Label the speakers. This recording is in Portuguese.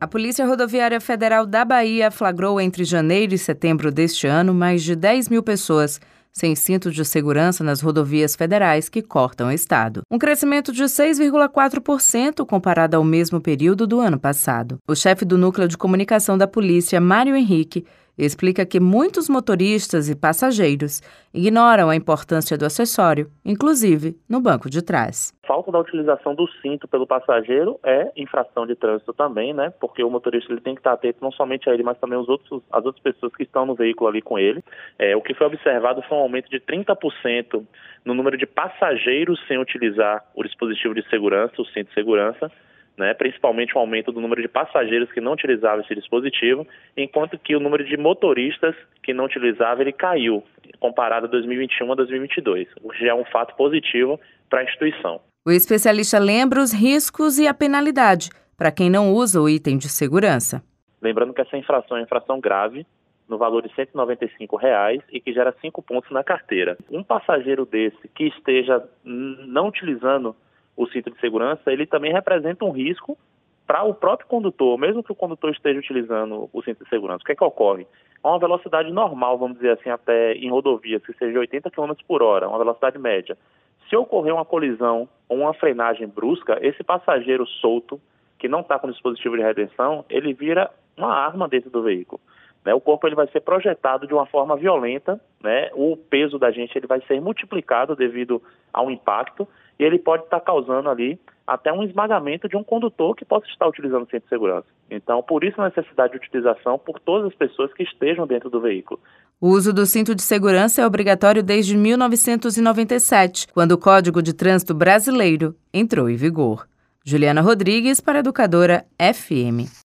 Speaker 1: A Polícia Rodoviária Federal da Bahia flagrou entre janeiro e setembro deste ano mais de 10 mil pessoas sem cinto de segurança nas rodovias federais que cortam o estado. Um crescimento de 6,4% comparado ao mesmo período do ano passado. O chefe do núcleo de comunicação da polícia, Mário Henrique, explica que muitos motoristas e passageiros ignoram a importância do acessório, inclusive no banco de trás.
Speaker 2: Falta da utilização do cinto pelo passageiro é infração de trânsito também, né? Porque o motorista ele tem que estar atento não somente a ele, mas também os outros, as outras pessoas que estão no veículo ali com ele. É, o que foi observado foi um aumento de 30% no número de passageiros sem utilizar o dispositivo de segurança, o cinto de segurança né, principalmente o um aumento do número de passageiros que não utilizavam esse dispositivo, enquanto que o número de motoristas que não utilizavam ele caiu, comparado a 2021 a 2022, o que já é um fato positivo para a instituição.
Speaker 1: O especialista lembra os riscos e a penalidade para quem não usa o item de segurança.
Speaker 2: Lembrando que essa infração é infração grave, no valor de 195 reais, e que gera cinco pontos na carteira. Um passageiro desse que esteja não utilizando o cinto de segurança, ele também representa um risco para o próprio condutor, mesmo que o condutor esteja utilizando o cinto de segurança. O que é que ocorre? A uma velocidade normal, vamos dizer assim, até em rodovias, que seja 80 km por hora, uma velocidade média. Se ocorrer uma colisão ou uma frenagem brusca, esse passageiro solto, que não está com dispositivo de retenção, ele vira uma arma dentro do veículo. Né? O corpo ele vai ser projetado de uma forma violenta, né? o peso da gente ele vai ser multiplicado devido ao impacto e ele pode estar causando ali até um esmagamento de um condutor que possa estar utilizando o cinto de segurança. Então, por isso a necessidade de utilização por todas as pessoas que estejam dentro do veículo.
Speaker 1: O uso do cinto de segurança é obrigatório desde 1997, quando o Código de Trânsito Brasileiro entrou em vigor. Juliana Rodrigues para a Educadora FM.